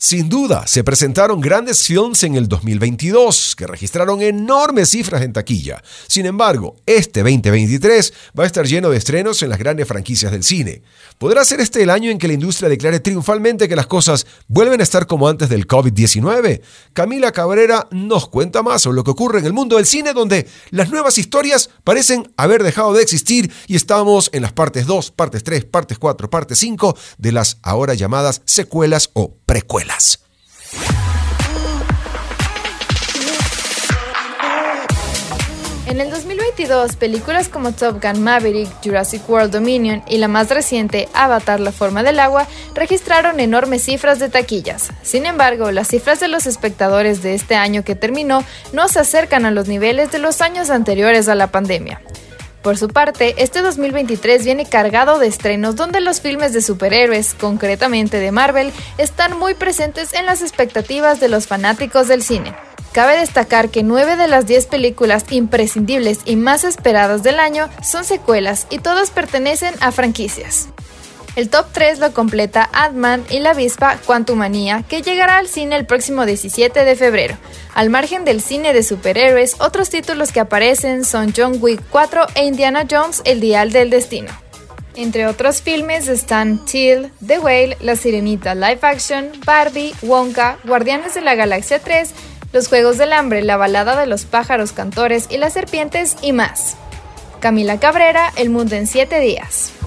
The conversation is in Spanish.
Sin duda, se presentaron grandes films en el 2022 que registraron enormes cifras en taquilla. Sin embargo, este 2023 va a estar lleno de estrenos en las grandes franquicias del cine. ¿Podrá ser este el año en que la industria declare triunfalmente que las cosas vuelven a estar como antes del COVID-19? Camila Cabrera nos cuenta más sobre lo que ocurre en el mundo del cine donde las nuevas historias parecen haber dejado de existir y estamos en las partes 2, partes 3, partes 4, partes 5 de las ahora llamadas secuelas o precuelas. En el 2022, películas como Top Gun Maverick, Jurassic World Dominion y la más reciente, Avatar, la forma del agua, registraron enormes cifras de taquillas. Sin embargo, las cifras de los espectadores de este año que terminó no se acercan a los niveles de los años anteriores a la pandemia. Por su parte, este 2023 viene cargado de estrenos donde los filmes de superhéroes, concretamente de Marvel, están muy presentes en las expectativas de los fanáticos del cine. Cabe destacar que 9 de las 10 películas imprescindibles y más esperadas del año son secuelas y todas pertenecen a franquicias. El top 3 lo completa Ant-Man y la avispa Quantumania, que llegará al cine el próximo 17 de febrero. Al margen del cine de superhéroes, otros títulos que aparecen son John Wick 4 e Indiana Jones El Dial del Destino. Entre otros filmes están Till, The Whale, La Sirenita Live Action, Barbie, Wonka, Guardianes de la Galaxia 3, Los Juegos del Hambre, La Balada de los Pájaros Cantores y las Serpientes y más. Camila Cabrera, El Mundo en 7 días.